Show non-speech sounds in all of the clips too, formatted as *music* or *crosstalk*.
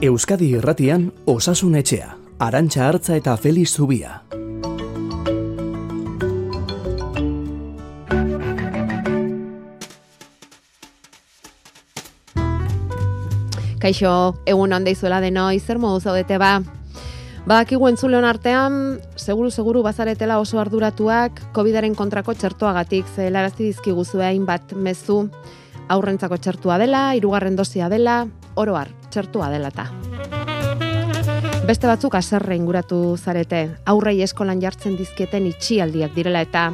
Euskadi Irratian Osasun Etxea, Arantxa Artza eta Feliz Zubia. Kaixo, egun handa izuela deno, izer modu zaudete ba. Badakigu entzuleon artean, seguru-seguru bazaretela oso arduratuak, COVID-aren kontrako txertuagatik, ze larazi dizkiguzu hainbat mezu, aurrentzako txertua dela, irugarren dosia dela, oroar, txertua dela ta. Beste batzuk aserre inguratu zarete, aurrei eskolan jartzen dizkieten itxialdiak direla eta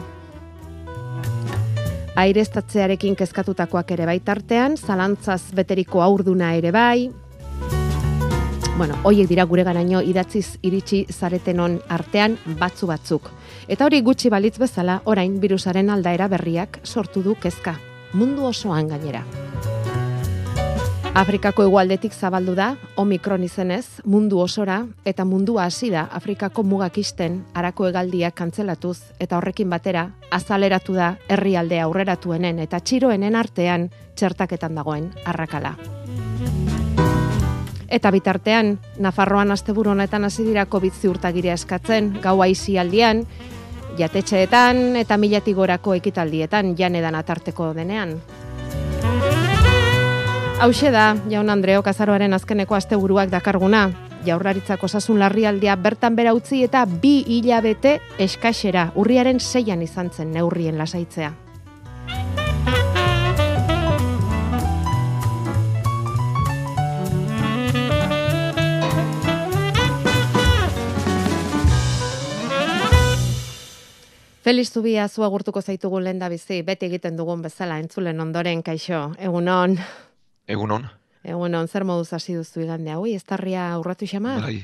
airestatzearekin kezkatutakoak ere baitartean, zalantzaz beteriko aurduna ere bai, bueno, hoiek dira gure garaino idatziz iritsi zaretenon artean batzu batzuk. Eta hori gutxi balitz bezala, orain virusaren aldaera berriak sortu du kezka. Mundu osoan gainera. Afrikako egualdetik zabaldu da, Omikron izenez, mundu osora, eta mundua hasi da Afrikako mugakisten arako egaldiak kantzelatuz, eta horrekin batera, azaleratu da herrialde aurreratuenen eta txiroenen artean txertaketan dagoen arrakala. Eta bitartean, Nafarroan asteburu honetan hasi dira COVID ziurtagiria eskatzen, gau aizi aldian, jatetxeetan eta milatik gorako ekitaldietan janedan atarteko denean. Hauxe da, jaun Andreo Kazaroaren azkeneko asteburuak dakarguna. Jaurlaritzak osasun larrialdia bertan bera utzi eta bi hilabete eskaxera urriaren seian izan zen neurrien lasaitzea. Feliz Zubia zu agurtuko zaitugu lehen da bizi, beti egiten dugun bezala entzulen ondoren, kaixo, egunon. Egunon. Egunon, zer moduz hasi duzu igande hau, ez tarria aurratu xama? Bai,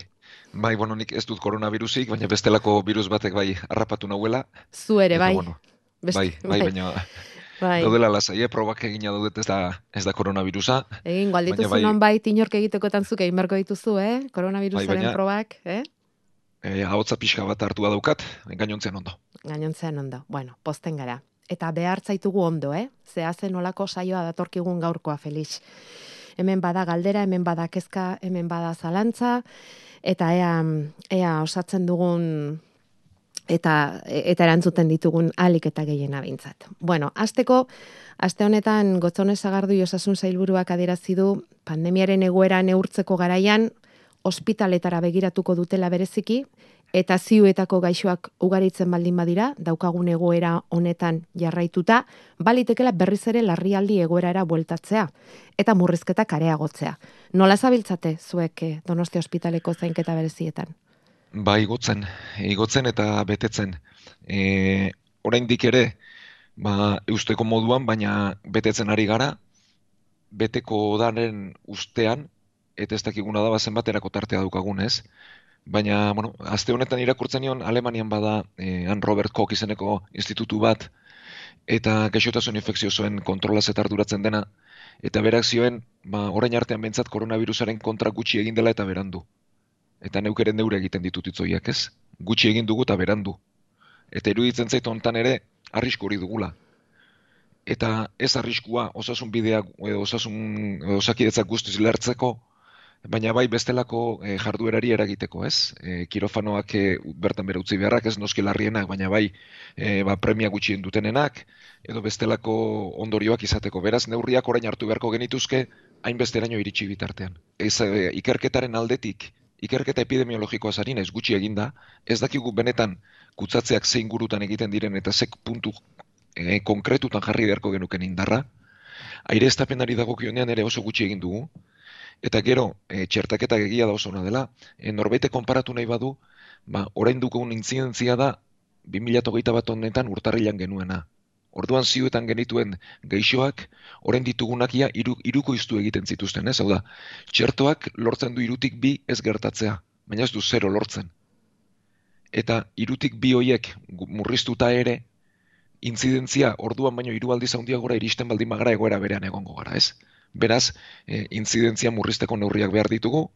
bai, bueno, nik ez dut koronavirusik, baina bestelako virus batek bai harrapatu nahuela. Zu ere, bai. Bueno, bai, bai, baina bai. daudela lasai, eh, probak egina daudet ez da, ez da koronavirusa. Egin, gualdituzu bai, non bai, inork egitekoetan zuke egin berko dituzu, eh? Koronavirusaren bai, probak, eh? Eh, ahotza pixka bat hartua daukat, gainontzean ondo gainontzean ondo. Bueno, posten gara. Eta behar zaitugu ondo, eh? Zehazen olako saioa datorkigun gaurkoa, Felix. Hemen bada galdera, hemen bada kezka, hemen bada zalantza, eta ea, ea osatzen dugun eta eta erantzuten ditugun alik eta gehiena bintzat. Bueno, asteko aste honetan Gotzone Sagardu Osasun Sailburuak adierazi du pandemiaren egoera neurtzeko garaian ospitaletara begiratuko dutela bereziki eta ziuetako gaixoak ugaritzen baldin badira, daukagun egoera honetan jarraituta, balitekela berriz ere larrialdi egoerara bueltatzea eta murrizketak areagotzea. Nola zabiltzate zuek eh, Donosti Ospitaleko zainketa berezietan? Ba, igotzen, igotzen eta betetzen. E, oraindik ere, ba, eusteko moduan, baina betetzen ari gara, beteko daren ustean, eta ez dakiguna da, bazen baterako tartea dukagun, ez? Baina, bueno, azte honetan irakurtzen nion, Alemanian bada eh, Han Robert Koch izeneko institutu bat, eta gaixotasun infekziosoen kontrolaz eta arduratzen dena, eta berak zioen, ba, orain artean bentsat koronavirusaren kontra gutxi egin dela eta berandu. Eta neukeren neure egiten ditut itzoiak, ez? Gutxi egin dugu eta berandu. Eta iruditzen zaitu hontan ere, arrisku hori dugula. Eta ez arriskua, osasun bidea, osasun, osakidetzak guztiz lertzeko, baina bai bestelako e, jarduerari eragiteko, ez? E, kirofanoak e, bertan bere utzi beharrak, ez noski larrienak, baina bai e, ba, premia gutxien dutenenak, edo bestelako ondorioak izateko. Beraz, neurriak orain hartu beharko genituzke, hainbesteraino iritsi bitartean. Ez, e, ikerketaren aldetik, ikerketa epidemiologikoa zarin ez gutxi eginda, ez dakigu benetan kutsatzeak zein gurutan egiten diren eta zek puntu e, konkretutan jarri beharko genuken indarra, aire estapenari dago ere oso gutxi egin dugu, Eta gero, e, txertaketa egia da oso dela, e, norbeite konparatu nahi badu, ba, orain dugun intzidentzia da, 2008 bat honetan urtarrilan genuena. Orduan zioetan genituen geixoak, orain ditugunak ia iru, iruko iztu egiten zituzten, ez? Hau da, txertoak lortzen du irutik bi ez gertatzea, baina ez du zero lortzen. Eta irutik bi hoiek murriztuta ere, intzidentzia orduan baino hiru aldiz handiagora iristen baldin magara egoera berean egongo gara, ez? Beraz, e, intzidentzia murrizteko neurriak behar ditugu,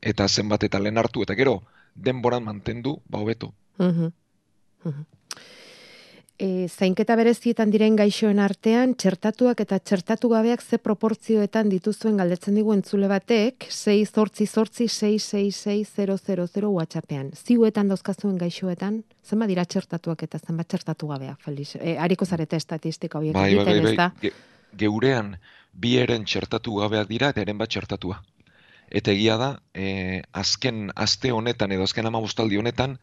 eta zenbat eta lehen hartu, eta gero, denboran mantendu, ba hobeto. e, zainketa berezietan diren gaixoen artean, txertatuak eta txertatu gabeak ze proportzioetan dituzuen galdetzen digu entzule batek, 6 zortzi zortzi 666 whatsappean. Ziuetan dauzkazuen gaixoetan, zenba dira txertatuak eta zenbat txertatu gabeak, Felix? E, hariko zarete estatistika horiek Bai, bai, bai, egiten, bai, ez da? ge- geurean bi eren txertatu gabeak dira eta eren bat txertatua. Eta egia da, e, azken aste honetan edo azken amabostaldi honetan,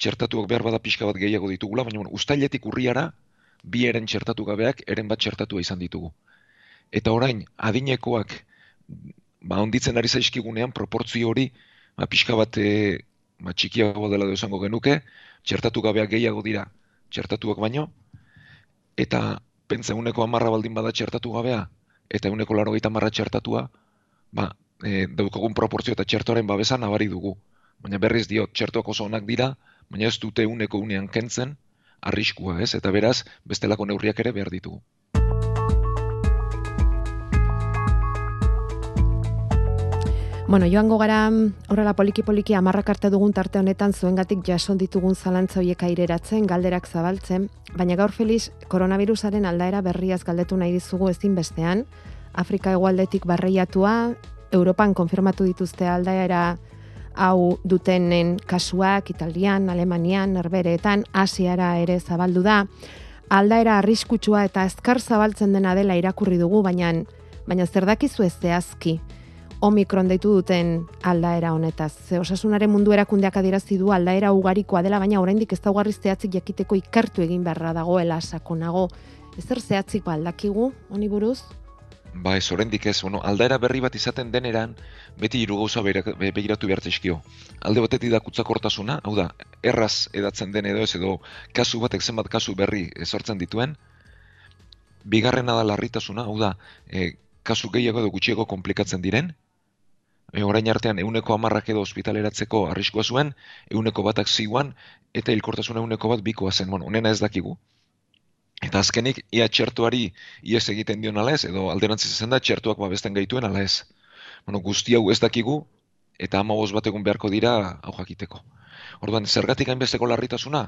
txertatuak behar bada pixka bat gehiago ditugula, baina ustailetik urriara, bi eren txertatu gabeak eren bat txertatua izan ditugu. Eta orain, adinekoak, ba, onditzen ari zaizkigunean, proportzio hori, ba, pixka bat e, ba, txikiago dela edo esango genuke, txertatu gabeak gehiago dira txertatuak baino, eta pentsa uneko amarra baldin bada txertatu gabea, eta uneko laro marra txertatua, ba, e, daukagun proportzio eta txertoaren babesa nabari dugu. Baina berriz diot, txertoak oso onak dira, baina ez dute uneko unean kentzen, arriskua, ez? Eta beraz, bestelako neurriak ere behar ditugu. Bueno, joango gara horrela poliki-poliki amarrak arte dugun tarte honetan zuengatik jason ditugun zalantza hoiek aireratzen, galderak zabaltzen, baina gaur Felix koronavirusaren aldaera berriaz galdetu nahi dizugu ezin bestean, Afrika hegoaldetik barreiatua, Europan konfirmatu dituzte aldaera hau dutenen kasuak Italian, Alemanian, Herbereetan, Asiara ere zabaldu da. Aldaera arriskutsua eta azkar zabaltzen dena dela irakurri dugu, baina baina zer dakizu ez zehazki Omikron deitu duten aldaera honetaz. Ze osasunaren mundu erakundeak adierazi du aldaera ugarikoa dela, baina oraindik ez daugarri zehatzik jakiteko ikertu egin beharra dagoela sakonago. Ezer zehatzik aldakigu, honi buruz? Ba, ez oraindik ez, bueno, aldaera berri bat izaten deneran, beti hiru gauza begiratu behar zaizkio. Alde batetik da kutsakortasuna, hau da, erraz edatzen den edo ez, edo kasu batek zenbat kasu berri sortzen dituen. Bigarrena da larritasuna, hau da, e, kasu gehiago edo gutxiago komplikatzen diren. E, orain artean euneko amarrak edo ospitaleratzeko arriskua zuen, euneko batak ziguan, eta hilkortasuna euneko bat bikoa zen, bueno, onena ez dakigu. Eta azkenik, ia txertuari ies egiten dion ala ez, edo alderantziz izan da txertuak babesten gaituen ala ez. Bueno, guzti hau ez dakigu, eta amaboz bat egun beharko dira hau jakiteko. Orduan, zergatik hainbesteko larritasuna?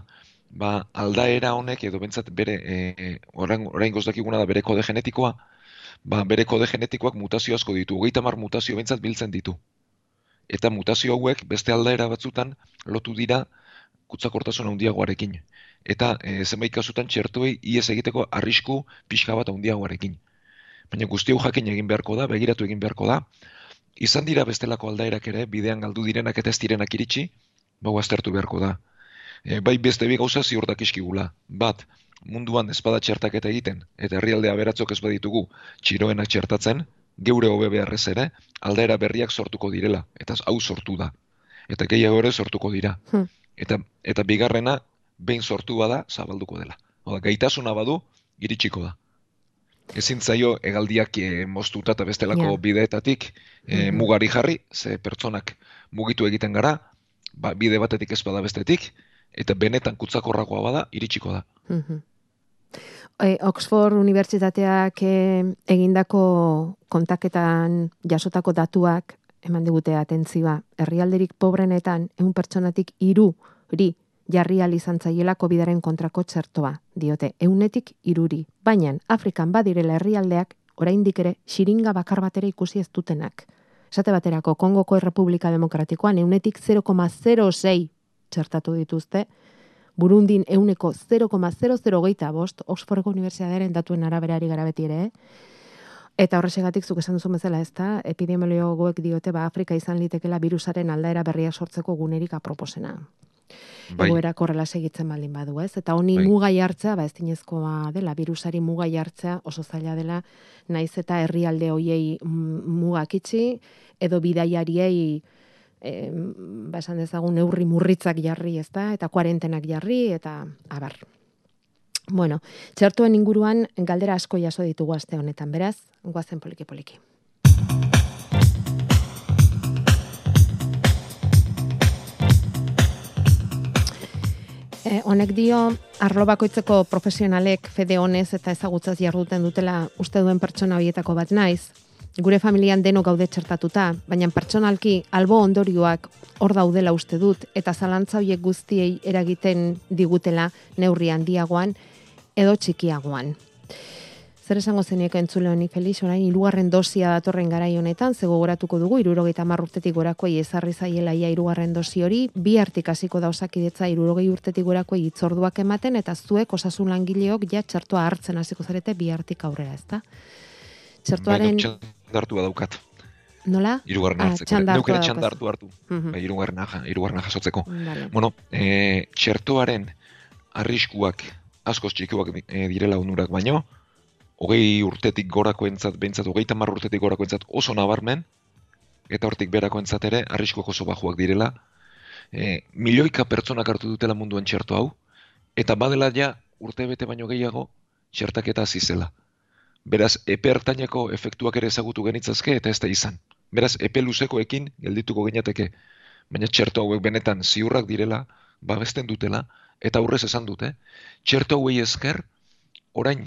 Ba, aldaera honek, edo bentsat bere, e, orain, orain dakiguna da bere kode genetikoa, ba, bere kode genetikoak mutazio asko ditu, hogeita mar mutazio bentsat biltzen ditu. Eta mutazio hauek beste aldaera batzutan lotu dira kutsakortasun handiagoarekin. Eta e, zenbait kasutan txertuei ies egiteko arrisku pixka bat handiagoarekin. Baina guzti hau jakin egin beharko da, begiratu egin beharko da. Izan dira bestelako aldaerak ere, bidean galdu direnak eta ez direnak iritsi, bau aztertu beharko da. E, bai beste bi gauza ziur dakizkigula. Bat, munduan ezpada txertaketa egiten, eta herrialde aberatzok ez baditugu txiroenak txertatzen, geure hobe beharrez ere, aldaera berriak sortuko direla, eta hau sortu da. Eta gehiago ere sortuko dira. Hmm. Eta, eta bigarrena, behin sortu bada, zabalduko dela. Oda, gaitasuna badu, iritsiko da. Ezin zaio hegaldiak e, moztuta eta bestelako Ja. bideetatik e, mugari jarri, ze pertsonak mugitu egiten gara, ba, bide batetik ez bada bestetik, eta benetan kutsakorragoa bada, iritsiko da. Mhm. E, Oxford Unibertsitateak e, egindako kontaketan jasotako datuak eman digute atentzioa. Herrialderik pobrenetan ehun pertsonatik hiruri jarri ahal izan zaiela COVIDaren kontrako txertoa, diote, eunetik iruri. Baina, Afrikan badirela herrialdeak, oraindik ere, xiringa bakar batera ikusi ez dutenak. Esate baterako, Kongoko Errepublika Demokratikoan eunetik 0,06 txertatu dituzte, Burundin euneko 0,00geita bost, Oxfordeko Unibertsitatearen datuen araberari gara beti ere? Eta horrexegatik zuk esan duzu bezala ez da, epidemiologoek diote ba Afrika izan litekela virusaren aldaera berria sortzeko gunerik aproposena. Bai, Egoera korrela segitzen baldin badu, ez? Eta honi Bai. muga jartzea, ba ez dinezkoa dela, virusari muga jartzea oso zaila dela, naiz eta herrialde hoiei mugak itxi, edo bidaiariei eh, ba esan dezagun neurri murritzak jarri, ez da? Eta kuarentenak jarri, eta abar. Bueno, txertuen inguruan galdera asko jaso ditugu aste honetan, beraz, guazen poliki-poliki. E, honek dio, arlo bakoitzeko profesionalek fede honez eta ezagutzaz jarduten dutela uste duen pertsona horietako bat naiz. Gure familian deno gaude txertatuta, baina pertsonalki albo ondorioak hor daudela uste dut eta zalantza horiek guztiei eragiten digutela neurri handiagoan edo txikiagoan. Zer esango zeniek entzule honi Felix, orain hirugarren dosia datorren garai honetan, ze gogoratuko dugu 70 urtetik gorakoei ezarri zaiela ia hirugarren dosi hori, bi hartik hasiko da osakidetza 60 urtetik gorakoei hitzorduak ematen eta zuek osasun langileok ja txertoa hartzen hasiko zarete bi hartik aurrera, ezta? Txertoaren hartu daukat. Nola? Hirugarren Ah, hartzeko. Neuk ere hartua txanda hartu hartu. Mhm. Bai, hirugarrena hirugarrena jasotzeko. Vale. Bueno, e, txertoaren arriskuak askoz txikioak e, direla onurak baino, hogei urtetik gorakoentzat, behintzat hogei tamar urtetik gorakoentzat oso nabarmen, eta hortik berakoentzat ere arriskuak oso bajuak direla. E, milioika pertsonak hartu dutela munduan txerto hau, eta badela ja urte bete baino gehiago txertaketa hasi zela. Beraz, epe hartaineko efektuak ere ezagutu genitzazke eta ez da izan. Beraz, epe luzekoekin geldituko ginateke. Baina txerto hauek benetan ziurrak direla, babesten dutela, eta aurrez esan dute. Txerto hauei esker, orain,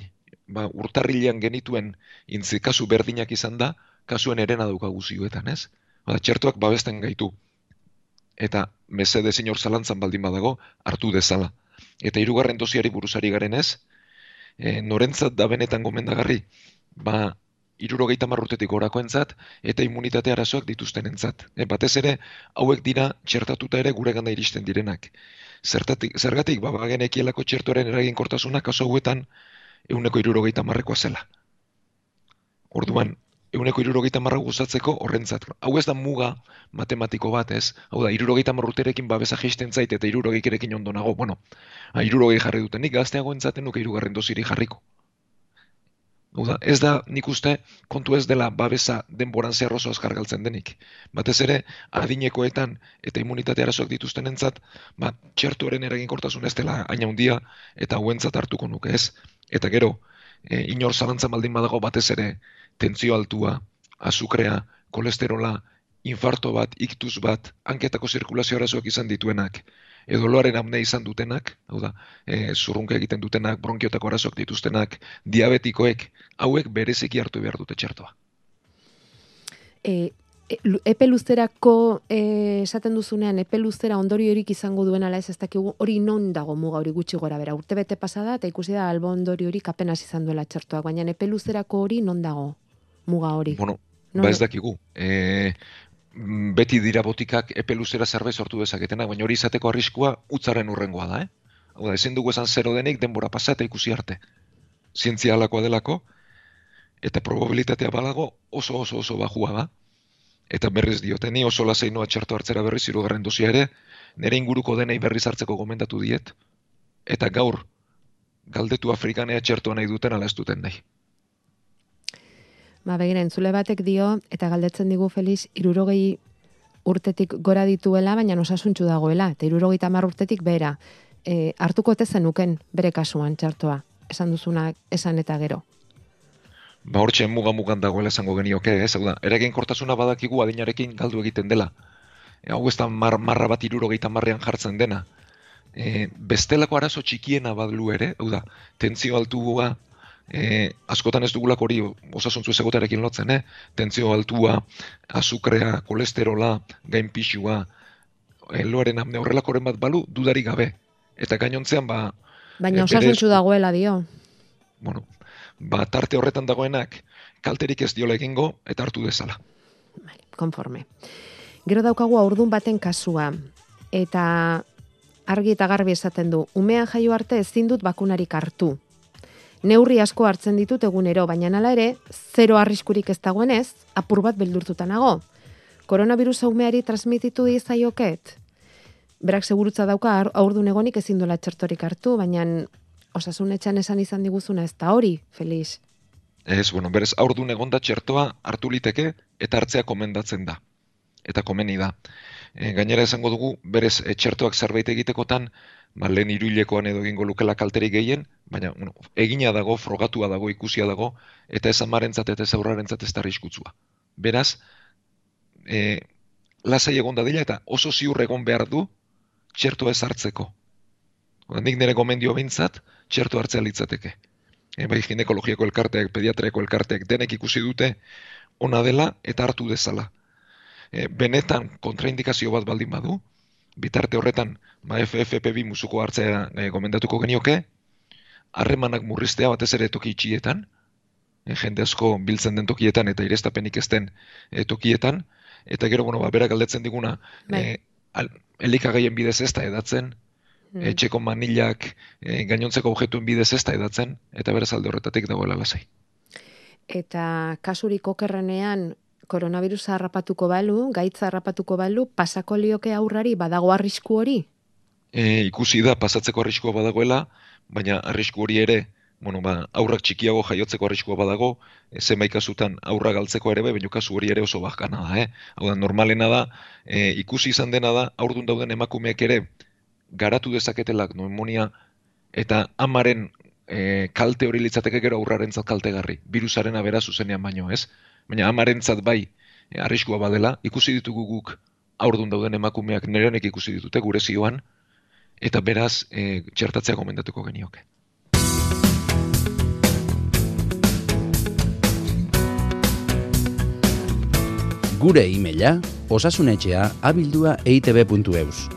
ba, urtarrilean genituen intzi kasu berdinak izan da, kasuen erena daukagu zioetan, ez? Ba, txertoak babesten gaitu. Eta mesede zinor zalantzan baldin badago, hartu dezala. Eta hirugarren dosiari buruzari garen ez, e, norentzat da benetan gomendagarri, ba, irurogeita marrutetik gorakoentzat eta immunitate arazoak dituztenentzat. E, batez ere, hauek dira txertatuta ere gure ganda iristen direnak. Zertatik, zergatik, ba, bagenekielako txertoren eraginkortasuna kaso hauetan euneko irurogeita marrekoa zela. Orduan, euneko irurogeita marra guzatzeko horrentzat. Hau ez da muga matematiko bat, ez? Hau da, irurogeita marruterekin babesa jaisten zait eta irurogeikerekin ondo nago. Bueno, ha, irurogei jarri duten, nik gazteago entzaten nuke irugarren dosiri jarriko. Hau da, ez da nik uste kontu ez dela babesa denboran zehar oso azkar galtzen denik. Batez ere, adinekoetan eta immunitate arazoak dituztenentzat, ba, txertuaren eraginkortasun ez dela aina handia eta hauentzat hartuko nuke ez. Eta gero, e, inor zalantzan baldin badago batez ere, tentzio altua, azukrea, kolesterola, infarto bat, iktuz bat, hanketako zirkulazio arazoak izan dituenak, edo loaren amne izan dutenak, hau da, e, zurrunka egiten dutenak, bronkiotako arazoak dituztenak, diabetikoek, hauek bereziki hartu behar dute txertoa. E, e, epe luzerako e, esaten duzunean epe luzera ondoriorik izango duen ala ez ez dakigu hori non dago muga hori gutxi gora bera urte bete pasada eta ikusi da albo ondoriorik apenas izan duela txertoak baina epe luzerako hori non dago muga hori Bueno, Non- ba ez dakigu. E, mm, beti dira botikak epe luzera zerbait sortu dezaketenak, baina hori izateko arriskua utzaren urrengoa da, eh? Hau da, ezin dugu esan zero denik denbora pasa eta ikusi arte. Zientzia halakoa delako, eta probabilitatea balago oso oso oso bajua da. Eta berriz diote, ni oso lasai noa txerto hartzera berriz hirugarren dosia ere, nire inguruko denei berriz hartzeko gomendatu diet, eta gaur galdetu Afrikanea txertoa nahi duten ala ez duten nahi. Ba, begira, entzule batek dio, eta galdetzen digu Feliz, irurogei urtetik gora dituela, baina osasuntxu dagoela, eta irurogei tamar urtetik bera. E, hartuko te zenuken bere kasuan txartoa, esan duzuna esan eta gero. ba hortxe muga mugan dagoela esango genioke, ez? Hau da, eraginkortasuna badakigu adinarekin galdu egiten dela. E, hau ez da mar, marra bat irurogeita marrean jartzen dena. E, bestelako arazo txikiena badlu ere, hau da, tentzio altua, e, askotan ez dugulako hori osasuntzu ezegotarekin lotzen, eh? Tentzio altua, azukrea, kolesterola, gainpixua, e, loaren amne horrelakoren bat balu, dudarik gabe. Eta gainontzean, ba, Baina E, bere dagoela dio. bueno, ba, tarte horretan dagoenak, kalterik ez diola egingo, eta hartu dezala. Vale, konforme. Gero daukagu aurdun baten kasua, eta argi eta garbi esaten du, umean jaio arte ezin dut bakunarik hartu. Neurri asko hartzen ditut egunero, baina hala ere, zero arriskurik ez dagoenez, apur bat beldurtuta nago. Koronavirusa umeari transmititu dizaioket? Berak segurutza dauka aurdun egonik ezin duela txertorik hartu, baina osasunetxan esan izan diguzuna ez da hori, Felix. Ez, bueno, berez, aurdun egonda txertoa hartu liteke eta hartzea komendatzen da. Eta komeni da. E, gainera esango dugu, berez, e, txertoak zerbait egitekotan, ba, lehen iruilekoan edo egingo lukela kalterik gehien, baina bueno, egina dago, frogatua dago, ikusia dago, eta ez amarentzat eta ez aurrarentzat ez da arriskutsua. Beraz, e, lasai egon dadila eta oso ziur egon behar du txertoa ez hartzeko. Nik nire gomendio bintzat, txerto hartzea litzateke. E, bai ginekologiako elkarteak, pediatriako elkarteak denek ikusi dute ona dela eta hartu dezala. E, benetan kontraindikazio bat baldin badu, bitarte horretan ba FFP2 musuko hartzea e, gomendatuko genioke, harremanak murriztea batez ere toki itxietan, e, jende asko biltzen den tokietan eta irestapenik ez den e, tokietan, eta gero, bueno, ba, berak galdetzen diguna, Bai. e, al, elikagaien bidez ez da edatzen, Mm. etxeko manilak e, gainontzeko objektuen bidez ez da edatzen, eta beraz alde horretatik dagoela lasai. Eta kasurik okerrenean koronavirusa harrapatuko balu, gaitza harrapatuko balu, pasako lioke aurrari badago arrisku hori? E, ikusi da pasatzeko arriskua badagoela, baina arrisku hori ere, bueno, ba, aurrak txikiago jaiotzeko arriskua badago, e, zenbait kasutan aurra galtzeko ere bai, baina kasu hori ere oso bakana da, eh? Hau da, normalena da, e, ikusi izan dena da, aurdun dauden emakumeak ere garatu dezaketelak pneumonia eta amaren e, kalte hori litzateke gero aurrarentzat kaltegarri, virusaren abera zuzenean baino, ez? Baina amarentzat bai, e, arriskua badela, ikusi ditugu guk aurdun dauden emakumeak nire honek ikusi ditute gure zioan, eta beraz e, txertatzea gomendatuko genioke. Gure e-maila osasunetxea abildua eitb.eus.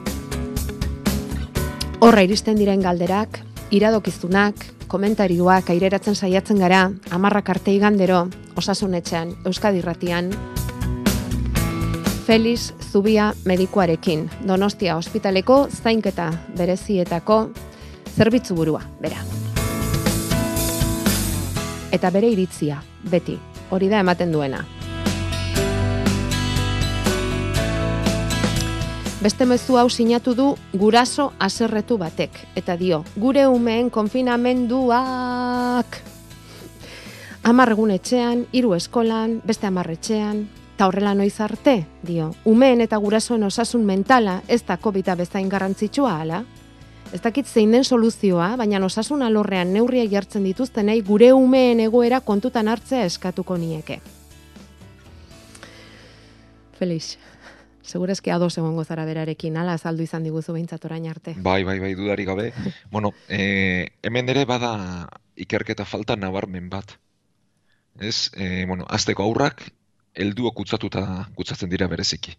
Horra iristen diren galderak, iradokizunak, komentarioak aireratzen saiatzen gara, amarrak arte igandero, osasunetxean, Euskadi Irratian, Feliz Zubia medikuarekin, Donostia ospitaleko zainketa berezietako zerbitzu burua, bera. Eta bere iritzia, beti, hori da ematen duena. Beste mezu hau sinatu du guraso aserretu batek. Eta dio, gure umeen konfinamenduak. Amar egun etxean, hiru eskolan, beste amar etxean, eta horrela noiz arte, dio, umeen eta gurasoen osasun mentala ez da COVID-a bezain garrantzitsua ala. Ez dakit zein den soluzioa, baina osasun alorrean neurria jartzen dituztenei gure umeen egoera kontutan hartzea eskatuko nieke. Felix, segurazki ados egongo zara berarekin, ala azaldu izan diguzu behintzat orain arte. Bai, bai, bai, dudari gabe. *laughs* bueno, e, hemen ere bada ikerketa falta nabarmen bat. Ez, e, bueno, azteko aurrak, helduok kutsatuta kutsatzen dira bereziki.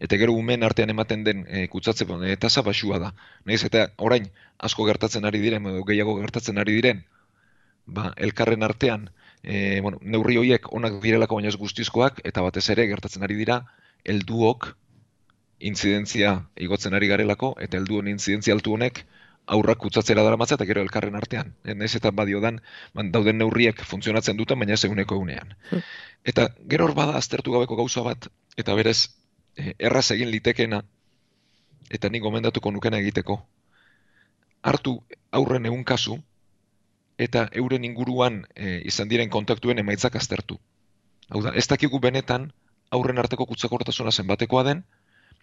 Eta gero umen artean ematen den e, kutsatze e, tasa basua da. Naiz eta orain asko gertatzen ari diren edo gehiago gertatzen ari diren, ba, elkarren artean, e, bueno, neurri horiek onak direlako baina ez guztizkoak eta batez ere gertatzen ari dira helduok intzidentzia igotzen ari garelako eta helduen intzidentzia altu honek aurrak kutsatzera daramatza eta gero elkarren artean. E, Naiz eta badiodan ban, dauden neurriek funtzionatzen duten baina ez eguneko egunean. Hmm. Eta gero hor bada aztertu gabeko gauza bat eta berez e, erraz egin litekeena eta nik gomendatuko nukena egiteko. Hartu aurren egun kasu eta euren inguruan e, izan diren kontaktuen emaitzak aztertu. Hau da, ez dakigu benetan aurren arteko kutsakortasuna zenbatekoa den,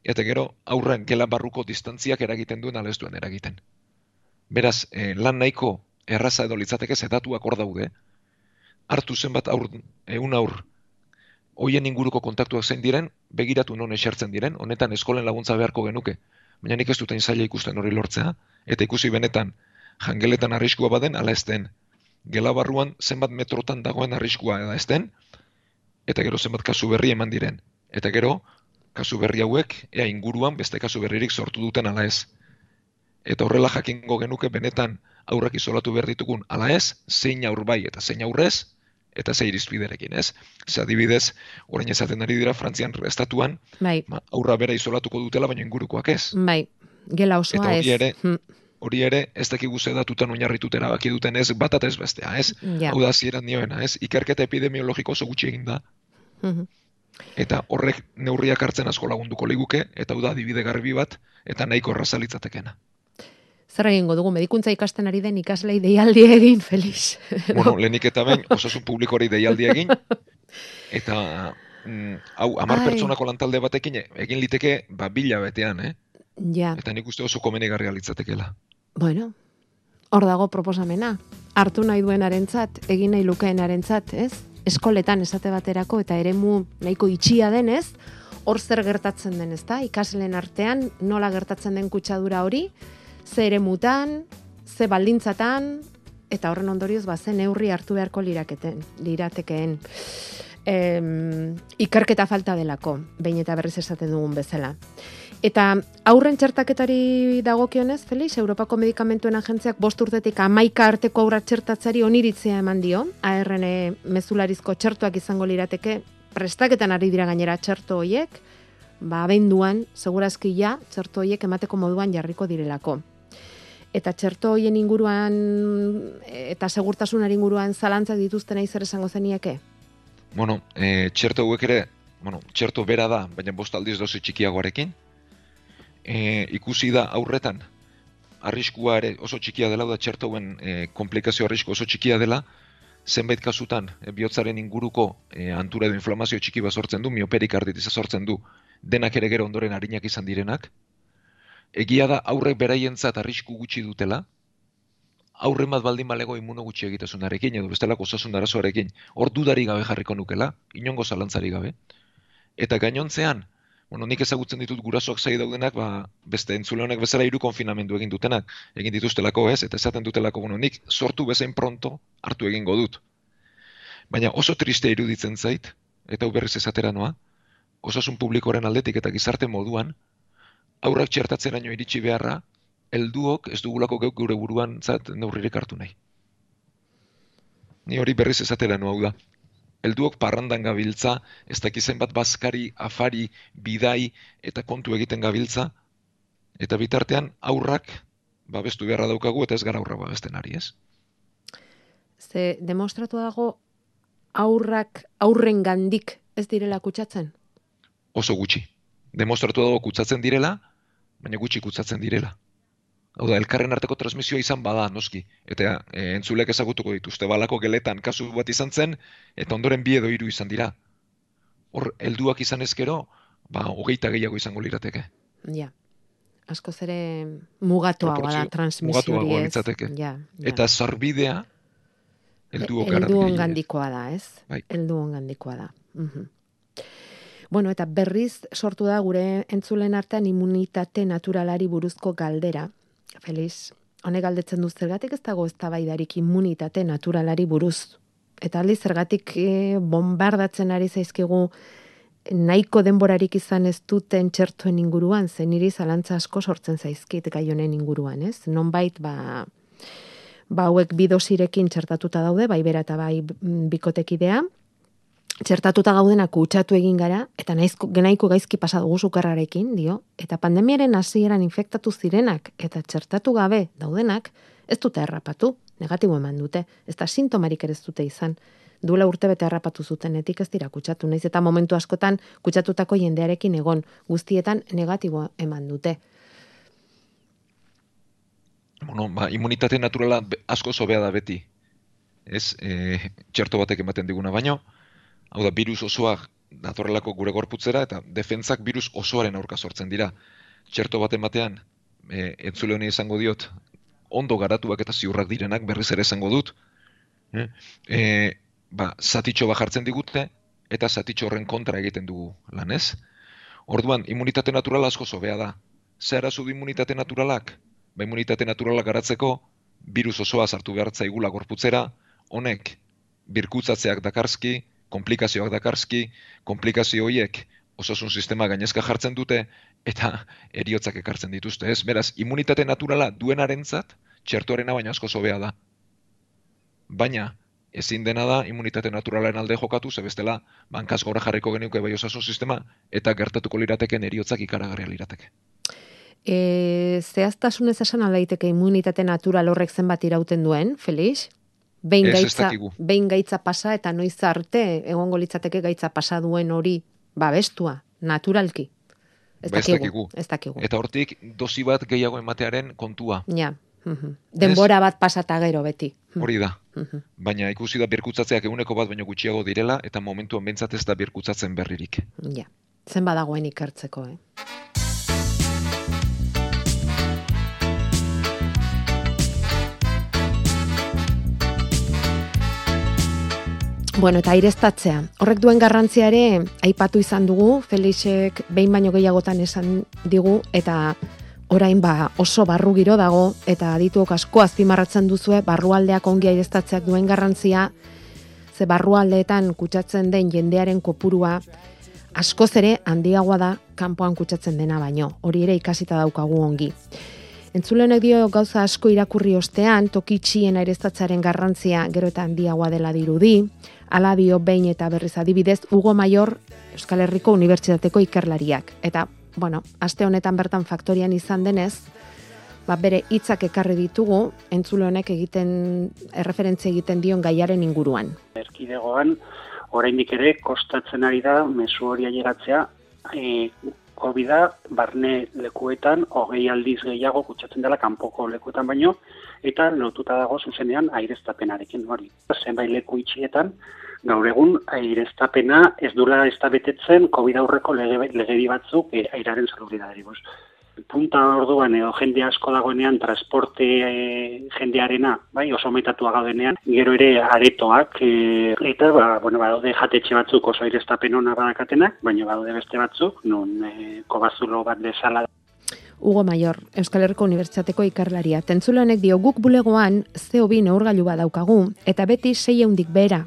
eta gero aurren gela barruko distantziak eragiten duen ala ez duen eragiten. Beraz, eh, lan nahiko erraza edo litzateke zetatuak hor daude, hartu zenbat aur, eun aur, hoien inguruko kontaktuak zein diren, begiratu non esertzen diren, honetan eskolen laguntza beharko genuke. Baina nik ez duten zaila ikusten hori lortzea, eta ikusi benetan jangeletan arriskua baden, ala ez den. Gela barruan zenbat metrotan dagoen arriskua da ez den, eta gero zenbat kasu berri eman diren. Eta gero, kasu berri hauek, ea inguruan beste kasu berririk sortu duten ala ez. Eta horrela jakingo genuke benetan aurrak isolatu behar ditugun ala ez, zein aur bai eta zein aurrez, eta ze irizpiderekin, ez? Ze adibidez, orain esaten ari dira Frantzian estatuan, Bai, ba, aurra bera isolatuko dutela, baina ingurukoak ez. bai, gela osoa ez. ere, Hm, Hori ere, ez dakigu ze datutan oinarritut erabaki duten ez, bat eta ez bestea, ez? Ja. Hau da zieran nioena, ez? Ikerketa epidemiologiko oso gutxi egin da, Mhm. eta horrek neurriak hartzen asko lagunduko liguke, eta hau da adibide garbi bat, eta nahiko erraza litzatekeena. Zer egingo dugu, medikuntza ikasten ari den ikaslei deialdi egin, Felix. *laughs* Bueno, lehenik eta behin, osasun publikori deialdi egin, eta mm, hau, amar Ai. pertsonako lantalde batekin egin liteke, ba, bila betean, eh? Ja, Eta nik uste oso komenigarria litzatekela. bueno, hor dago proposamena. Hartu nahi duenarentzat, egin nahi lukeenarentzat, ez? Eskoletan esate baterako eta eremu nahiko itxia denez, hor zer gertatzen den, ezta? Ikasleen artean nola gertatzen den kutsadura hori, ze eremutan, ze baldintzatan eta horren ondorioz ba ze neurri hartu beharko liraketen, liratekeen. Em, ikerketa falta delako, behin eta berriz esaten dugun bezala. Eta aurren txertaketari dagokionez, Felix, Europako Medikamentuen Agentziak bost urtetik amaika arteko aurra txertatzari oniritzea eman dio, ARN mezularizko txertuak izango lirateke, prestaketan ari dira gainera txerto hoiek, ba, abenduan, segurazki ja, txerto hoiek emateko moduan jarriko direlako. Eta txerto hoien inguruan, eta segurtasunari inguruan zalantza dituzten zer esango zenieke? Bueno, e, txerto hauek ere, bueno, txerto bera da, baina bost aldiz dozi txikiagoarekin. E, ikusi da aurretan, arriskua ere oso txikia dela, da txertoen e, komplikazio arrisku oso txikia dela, zenbait kasutan, e, bihotzaren inguruko e, antura edo inflamazio txiki bat sortzen du, mioperik arditiza sortzen du, denak ere gero ondoren harinak izan direnak. Egia da aurrek beraientzat arrisku gutxi dutela, aurren bat baldin balego imuno gutxi egitasunarekin, edo bestelako osasun arazoarekin, hor dudari gabe jarriko nukela, inongo zalantzari gabe. Eta gainontzean, bueno, nik ezagutzen ditut gurasoak zai daudenak, ba, beste entzule honek bezala hiru konfinamendu egin dutenak, egin dituztelako ez, eta esaten dutelako, bueno, nik sortu bezain pronto hartu egingo dut. Baina oso triste iruditzen zait, eta hau berriz esatera noa, osasun publikoren aldetik eta gizarte moduan, aurrak txertatzen iritsi beharra, helduok ez dugulako geuk gure buruan zat neurririk hartu nahi. Ni hori berriz esatera hau da. Helduok parrandan gabiltza, ez dakizen bat bazkari, afari, bidai eta kontu egiten gabiltza, eta bitartean aurrak babestu beharra daukagu eta ez gara aurrak babesten ari, ez? Ze demostratu dago aurrak aurren gandik ez direla kutsatzen? Oso gutxi. Demostratu dago kutsatzen direla, baina gutxi kutsatzen direla. Hau da, elkarren arteko transmisioa izan bada, noski. Eta e, entzulek ezagutuko dituzte, balako geletan kasu bat izan zen, eta ondoren bi edo hiru izan dira. Hor, helduak izan ezkero, ba, hogeita gehiago izango lirateke. Ja, asko zere mugatua bada transmisio hori Ja, Eta zarbidea, heldu Eldu ongandikoa da, ez? Bai. Eldu ongandikoa da. Uh Bueno, eta berriz sortu da gure entzulen artean immunitate naturalari buruzko galdera, Feliz, honek galdetzen du zergatik ez dago eztabaidarik immunitate naturalari buruz. Eta aldi zergatik e, bombardatzen ari zaizkigu nahiko denborarik izan ez duten txertuen inguruan, zen niri zalantza asko sortzen zaizkit gai honen inguruan, ez? Nonbait ba ba hauek bidosirekin txertatuta daude, bai bera eta bai bikotekidea, txertatuta gaudena kutsatu egin gara, eta naizko, genaiko gaizki pasa dugu sukarrarekin, dio, eta pandemiaren hasieran infektatu zirenak, eta txertatu gabe daudenak, ez dute errapatu, negatibo eman dute, ez da sintomarik ere ez dute izan, duela urte bete errapatu zutenetik ez dira kutsatu, naiz eta momentu askotan kutsatutako jendearekin egon, guztietan negatibo eman dute. Bueno, ba, imunitate naturala asko zobea da beti, ez, e, txerto batek ematen diguna baino, hau da, virus osoa datorrelako gure gorputzera, eta defentzak virus osoaren aurka sortzen dira. Txerto baten batean, e, entzule honi izango diot, ondo garatuak eta ziurrak direnak berriz ere izango dut. E, ba, zatitxo bat jartzen digute, eta zatitxo horren kontra egiten dugu lan ez. Orduan, imunitate naturala asko zobea da. Zer arazu du imunitate naturalak? Ba, imunitate naturalak garatzeko, virus osoa sartu behar zaigula gorputzera, honek, birkutzatzeak dakarski, komplikazioak dakarski, komplikazio horiek osasun sistema gainezka jartzen dute eta eriotzak ekartzen dituzte, ez? Beraz, immunitate naturala duenarentzat txertuarena baina asko zobea da. Baina, ezin dena da immunitate naturalaren alde jokatu, ze bestela, bankaz gora jarriko geniuke bai osasun sistema, eta gertatuko lirateken eriotzak ikaragarria lirateke. E, zehaztasunez esan alaiteke immunitate natural horrek zenbat irauten duen, Felix? Behin gaitza, behin gaitza pasa eta noiz arte egongo litzateke gaitza pasa duen hori babestua, naturalki. Ez ba, dakigu, ez dakigu. Eta hortik dosi bat gehiago ematearen kontua. Ja. Denbora bat pasata gero beti. Hori da. Baina ikusi da birkutzatzeak eguneko bat baino gutxiago direla eta momentuan bentsat ez da birkutzatzen berririk. Ja. Zen badagoen ikertzeko, eh? Bueno, eta aireztatzea. Horrek duen garrantziare aipatu izan dugu, Felixek behin baino gehiagotan esan digu, eta orain ba oso barru giro dago, eta adituok asko azpimarratzen duzue, barrualdeak ongi aireztatzeak duen garrantzia, ze barrualdeetan kutsatzen den jendearen kopurua, askoz ere handiagoa da kanpoan kutsatzen dena baino. Hori ere ikasita daukagu ongi. Entzulenek dio gauza asko irakurri ostean, tokitxien aireztatzaren garrantzia gero eta handiagoa dela dirudi, ala dio behin eta berriz adibidez, Hugo Maior Euskal Herriko Unibertsitateko ikerlariak. Eta, bueno, aste honetan bertan faktorian izan denez, ba, bere hitzak ekarri ditugu, entzule honek egiten, erreferentzia egiten dion gaiaren inguruan. Erkidegoan, oraindik ere kostatzen ari da mezu hori ailegatzea e, covid barne lekuetan hogei aldiz gehiago kutsatzen dela kanpoko lekuetan baino eta lotuta dago zuzenean aireztapenarekin hori. Zenbait leku itxietan gaur egun aireztapena ez dula ez da betetzen COVID aurreko lege, legedi batzuk e, airaren salubridadari punta orduan edo jende asko dagoenean transporte e, jendearena, bai, oso metatua gaudenean, gero ere aretoak e, eta ba, bueno, badaude jatetxe batzuk oso aireztapen ona badakatenak, baina badaude beste batzuk, non e, kobazulo bat bezala Hugo Maior, Euskal Herriko Unibertsitateko ikarlaria. Tentzule honek dio guk bulegoan CO2 neurgailu badaukagu eta beti sei hundik bera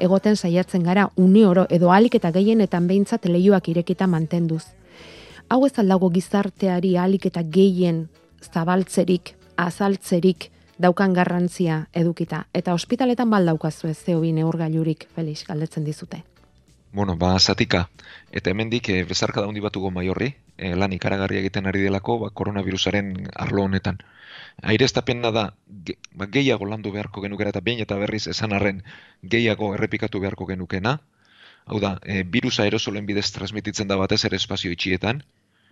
egoten saiatzen gara une oro edo alik eta gehienetan behintzat leioak irekita mantenduz hau ez aldago gizarteari alik eta gehien zabaltzerik, azaltzerik daukan garrantzia edukita. Eta ospitaletan bal daukazu ez zeo bine urgailurik, Felix, galdetzen dizute. Bueno, ba, zatika. Eta hemendik e, bezarka daundi batuko maiorri, e, lan ikaragarri egiten ari delako, ba, koronavirusaren arlo honetan. Aire ez da, ge, ba, gehiago landu beharko genukera eta behin eta berriz esan arren gehiago errepikatu beharko genukena. Hau da, e, virusa aerosolen bidez transmititzen da batez ere espazio itxietan,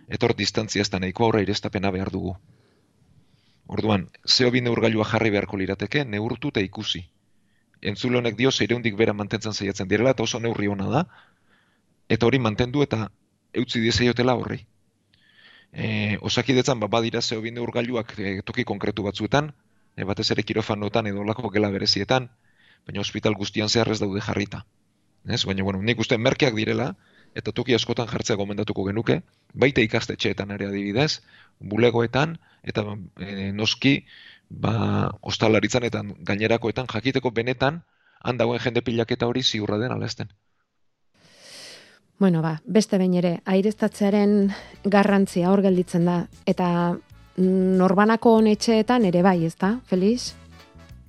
etor distantzia ez da nahiko aurra irestapena behar dugu. Orduan, zeo bi neurgailua jarri beharko lirateke, neurtu eta ikusi. Entzule honek dio, zeireundik bera mantentzen zaiatzen direla, eta oso neurri hona da, eta hori mantendu eta eutzi diezaiotela horri. E, osakidetzan, ba, badira zeo bi neurgailuak e, toki konkretu batzuetan, e, batez ere kirofanotan edo lako gela berezietan, baina hospital guztian zehar daude jarrita. Ez? Baina, bueno, nik uste merkeak direla, eta toki askotan jartzea gomendatuko genuke, baita ikastetxeetan ere adibidez, bulegoetan, eta e, noski, ba, ostalaritzan eta gainerakoetan jakiteko benetan, handagoen jende pilaketa hori ziurra den alazten. Bueno, ba, beste behin ere, aireztatzearen garrantzia hor gelditzen da, eta norbanako honetxeetan ere bai, ez da, Feliz?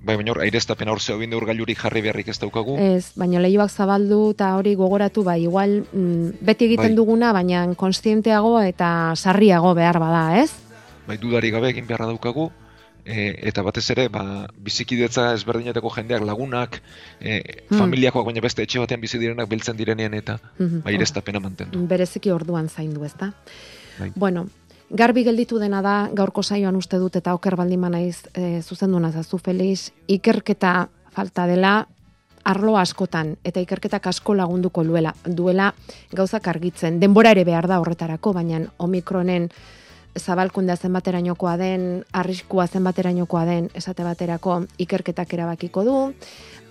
Bai, baina hor, aireztapen hor zeo binde urgailuri jarri beharrik ez daukagu. Ez, baina lehioak zabaldu eta hori gogoratu, bai, igual mm, beti egiten bai. duguna, baina konstienteago eta sarriago behar bada, ez? Bai, dudari gabe egin beharra daukagu, e, eta batez ere, ba, bizikidetza ezberdinetako jendeak lagunak, e, hmm. familiakoak baina beste etxe batean bizi direnak biltzen direnean eta mm -hmm. bai, aireztapena mantendu. Bereziki orduan zaindu, ezta? Bai. Bueno, Garbi gelditu dena da, gaurko saioan uste dut eta oker baldin naiz e, zuzenduna zazu Feliz, ikerketa falta dela arlo askotan eta ikerketak asko lagunduko duela, duela gauzak argitzen. Denbora ere behar da horretarako, baina omikronen zabalkundea zenbaterainokoa den, arriskua zenbaterainokoa den esate baterako ikerketak erabakiko du.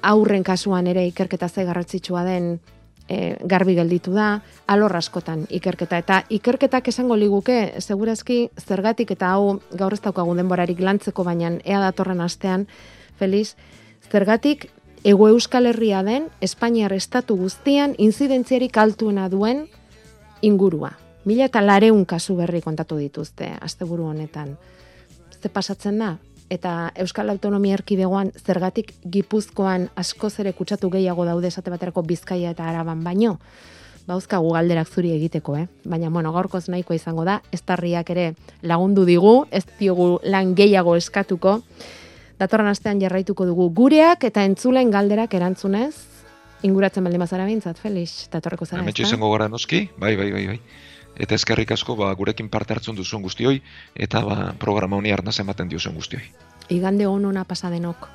Aurren kasuan ere ikerketa ze garrantzitsua den e, garbi gelditu da, alor askotan ikerketa. Eta ikerketak esango liguke, segurazki, zergatik eta hau gaur ez daukagu denborarik lantzeko, baina ea datorren astean, Feliz, zergatik ego euskal herria den, Espainiar estatu guztian, inzidentziarik altuena duen ingurua. Mila eta lareun kasu berri kontatu dituzte, asteburu honetan. Ze pasatzen da? Eta Euskal Autonomia Erkidegoan zergatik Gipuzkoan askoz ere kutsatu gehiago daude esate baterako Bizkaia eta Araban baino. Bauzka galderak zuri egiteko, eh? Baina, bueno, gaurkoz nahiko izango da, estarriak ere lagundu digu, ez diogu lan gehiago eskatuko. Datorren astean jarraituko dugu gureak eta entzulen galderak erantzunez, inguratzen baldin bazara bintzat, Felix, datorreko zara, ez izango gara noski, bai, bai, bai, bai. Eta eskerrik asko ba, gurekin parte hartzen duzuen guztioi, eta ba, programa honi arnaz ematen diozen guztioi. Igande honona pasadenok.